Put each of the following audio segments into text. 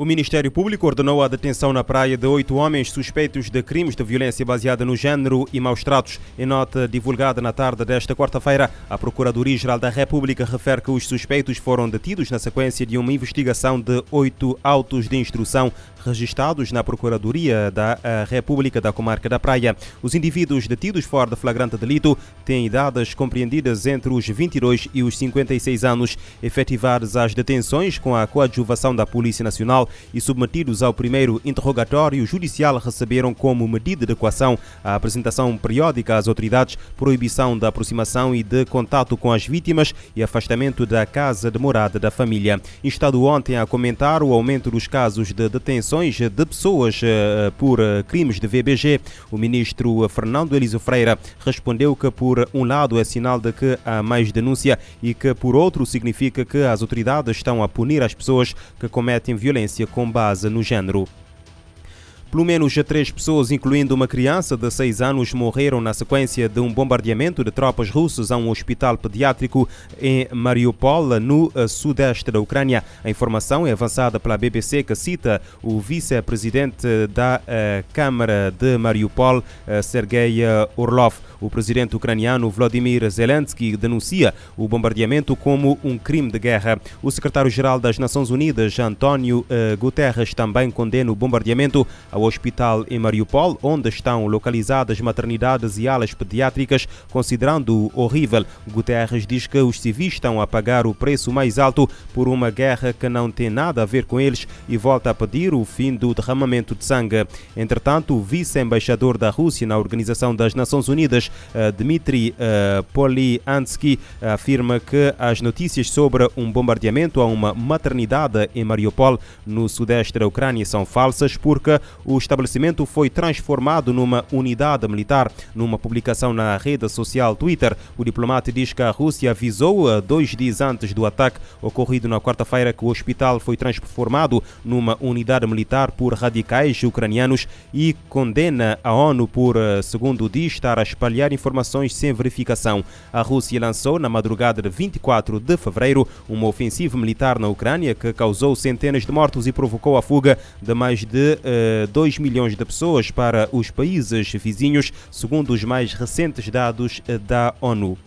O Ministério Público ordenou a detenção na praia de oito homens suspeitos de crimes de violência baseada no género e maus tratos. Em nota divulgada na tarde desta quarta-feira, a Procuradoria-Geral da República refere que os suspeitos foram detidos na sequência de uma investigação de oito autos de instrução registrados na Procuradoria da República da Comarca da Praia. Os indivíduos detidos fora de flagrante delito têm idades compreendidas entre os 22 e os 56 anos, efetivadas as detenções com a coadjuvação da Polícia Nacional e submetidos ao primeiro interrogatório judicial receberam como medida de equação a apresentação periódica às autoridades, proibição da aproximação e de contato com as vítimas e afastamento da casa de morada da família. Instado ontem a comentar o aumento dos casos de detenções de pessoas eh, por eh, crimes de VBG, o ministro Fernando Elísio Freira respondeu que por um lado é sinal de que há mais denúncia e que por outro significa que as autoridades estão a punir as pessoas que cometem violência com base no género. Pelo menos três pessoas, incluindo uma criança de seis anos, morreram na sequência de um bombardeamento de tropas russas a um hospital pediátrico em Mariupol, no eh, sudeste da Ucrânia. A informação é avançada pela BBC, que cita o vice-presidente da uh, Câmara de Mariupol, uh, Sergei Orlov. O presidente ucraniano Vladimir Zelensky denuncia o bombardeamento como um crime de guerra. O secretário-geral das Nações Unidas, António Guterres, também condena o bombardeamento ao hospital em Mariupol, onde estão localizadas maternidades e alas pediátricas, considerando horrível. Guterres diz que os civis estão a pagar o preço mais alto por uma guerra que não tem nada a ver com eles e volta a pedir o fim do derramamento de sangue. Entretanto, o vice-embaixador da Rússia na Organização das Nações Unidas, eh, Dmitry eh, Polyansky afirma que as notícias sobre um bombardeamento a uma maternidade em Mariupol, no sudeste da Ucrânia, são falsas porque o estabelecimento foi transformado numa unidade militar. Numa publicação na rede social Twitter, o diplomata diz que a Rússia avisou eh, dois dias antes do ataque ocorrido na quarta-feira que o hospital foi transformado numa unidade militar por radicais ucranianos e condena a ONU por, segundo diz, estar a espalhar informações sem verificação. A Rússia lançou, na madrugada de 24 de fevereiro, uma ofensiva militar na Ucrânia que causou centenas de mortos e provocou a fuga de mais de uh, eh, 2 milhões de pessoas para os países vizinhos, segundo os mais recentes dados eh, da ONU.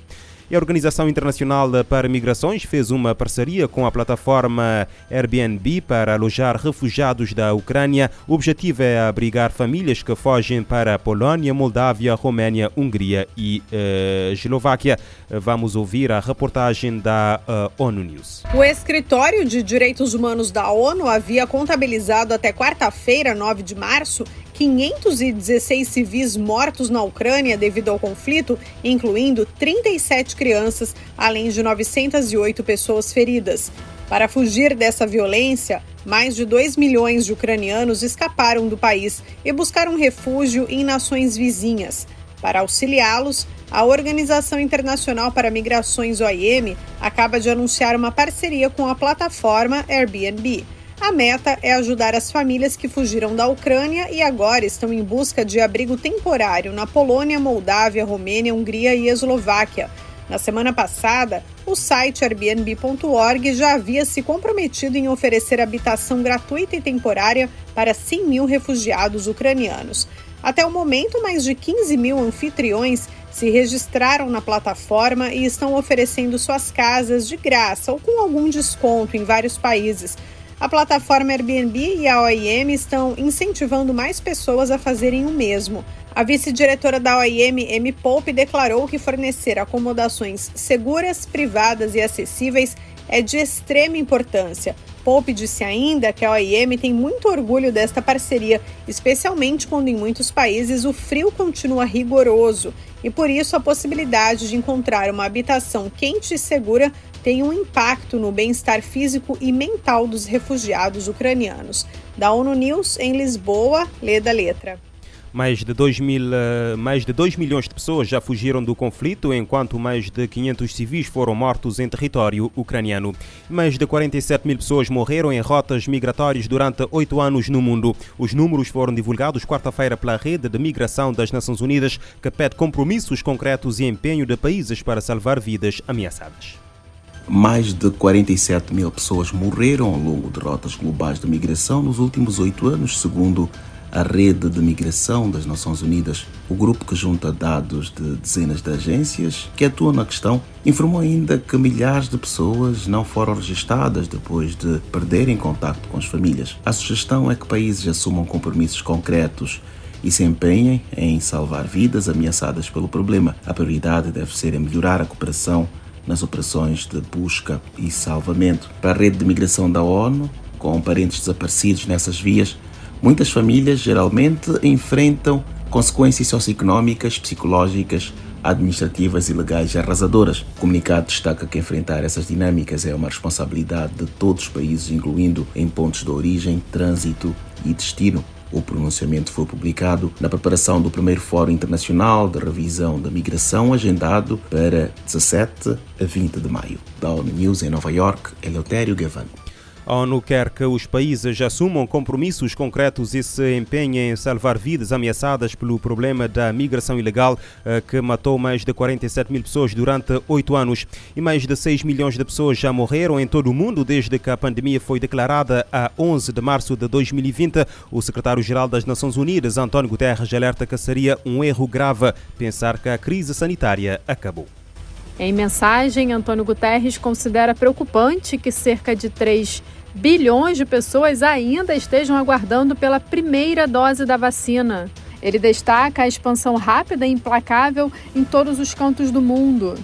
E a Organização Internacional para Migrações fez uma parceria com a plataforma Airbnb para alojar refugiados da Ucrânia. O objetivo é abrigar famílias que fogem para a Polónia, Moldávia, Roménia, Hungria e uh, Eslováquia. Vamos ouvir a reportagem da uh, ONU News. O Escritório de Direitos Humanos da ONU havia contabilizado até quarta-feira, 9 de março, 516 civis mortos na Ucrânia devido ao conflito, incluindo 37 crianças, além de 908 pessoas feridas. Para fugir dessa violência, mais de 2 milhões de ucranianos escaparam do país e buscaram refúgio em nações vizinhas. Para auxiliá-los, a Organização Internacional para Migrações OIM acaba de anunciar uma parceria com a plataforma Airbnb. A meta é ajudar as famílias que fugiram da Ucrânia e agora estão em busca de abrigo temporário na Polônia, Moldávia, Romênia, Hungria e Eslováquia. Na semana passada, o site Airbnb.org já havia se comprometido em oferecer habitação gratuita e temporária para 100 mil refugiados ucranianos. Até o momento, mais de 15 mil anfitriões se registraram na plataforma e estão oferecendo suas casas de graça ou com algum desconto em vários países. A plataforma Airbnb e a OIM estão incentivando mais pessoas a fazerem o mesmo. A vice-diretora da OIM, M. Pope, declarou que fornecer acomodações seguras, privadas e acessíveis é de extrema importância. Pope disse ainda que a OIM tem muito orgulho desta parceria, especialmente quando em muitos países o frio continua rigoroso e por isso a possibilidade de encontrar uma habitação quente e segura tem um impacto no bem-estar físico e mental dos refugiados ucranianos. Da ONU News, em Lisboa, lê da letra. Mais de, 2 mil, eh, mais de 2 milhões de pessoas já fugiram do conflito, enquanto mais de 500 civis foram mortos em território ucraniano. Mais de 47 mil pessoas morreram em rotas migratórias durante oito anos no mundo. Os números foram divulgados quarta-feira pela Rede de Migração das Nações Unidas, que pede compromissos concretos e empenho de países para salvar vidas ameaçadas. Mais de 47 mil pessoas morreram ao longo de rotas globais de migração nos últimos oito anos, segundo a Rede de Migração das Nações Unidas, o grupo que junta dados de dezenas de agências que atuam na questão, informou ainda que milhares de pessoas não foram registadas depois de perderem contato com as famílias. A sugestão é que países assumam compromissos concretos e se empenhem em salvar vidas ameaçadas pelo problema. A prioridade deve ser em melhorar a cooperação nas operações de busca e salvamento. Para a rede de migração da ONU, com parentes desaparecidos nessas vias, Muitas famílias geralmente enfrentam consequências socioeconómicas, psicológicas, administrativas e legais arrasadoras. O comunicado destaca que enfrentar essas dinâmicas é uma responsabilidade de todos os países, incluindo em pontos de origem, trânsito e destino. O pronunciamento foi publicado na preparação do primeiro Fórum Internacional de Revisão da Migração, agendado para 17 a 20 de maio. Da ONU News em Nova York, Eleutério Gavano. A ONU quer que os países assumam compromissos concretos e se empenhem em salvar vidas ameaçadas pelo problema da migração ilegal eh, que matou mais de 47 mil pessoas durante oito anos. E mais de 6 milhões de pessoas já morreram em todo o mundo desde que a pandemia foi declarada a 11 de março de 2020. O secretário-geral das Nações Unidas, António Guterres, alerta que seria um erro grave pensar que a crise sanitária acabou. Em mensagem, Antônio Guterres considera preocupante que cerca de 3 bilhões de pessoas ainda estejam aguardando pela primeira dose da vacina. Ele destaca a expansão rápida e implacável em todos os cantos do mundo,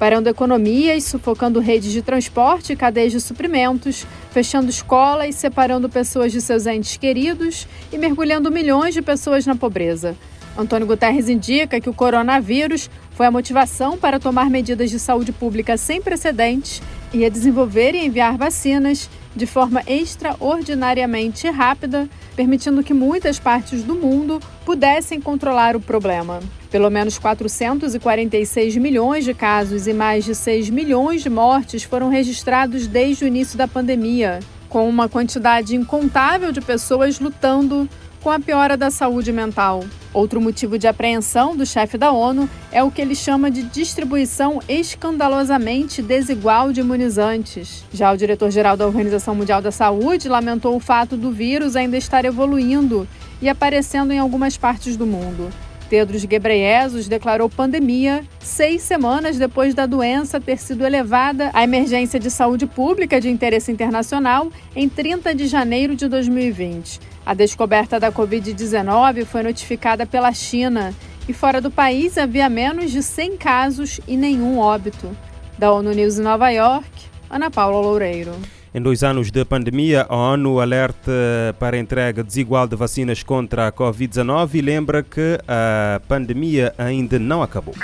parando economias, sufocando redes de transporte e cadeias de suprimentos, fechando escolas, separando pessoas de seus entes queridos e mergulhando milhões de pessoas na pobreza. Antônio Guterres indica que o coronavírus foi a motivação para tomar medidas de saúde pública sem precedentes e a desenvolver e enviar vacinas de forma extraordinariamente rápida, permitindo que muitas partes do mundo pudessem controlar o problema. Pelo menos 446 milhões de casos e mais de 6 milhões de mortes foram registrados desde o início da pandemia, com uma quantidade incontável de pessoas lutando com a piora da saúde mental. Outro motivo de apreensão do chefe da ONU é o que ele chama de distribuição escandalosamente desigual de imunizantes. Já o diretor-geral da Organização Mundial da Saúde lamentou o fato do vírus ainda estar evoluindo e aparecendo em algumas partes do mundo. Tedros Ghebreyesus declarou pandemia seis semanas depois da doença ter sido elevada à emergência de saúde pública de interesse internacional em 30 de janeiro de 2020. A descoberta da Covid-19 foi notificada pela China e fora do país havia menos de 100 casos e nenhum óbito. Da ONU News em Nova York, Ana Paula Loureiro. Em dois anos de pandemia, a ONU alerta para a entrega desigual de vacinas contra a Covid-19 e lembra que a pandemia ainda não acabou.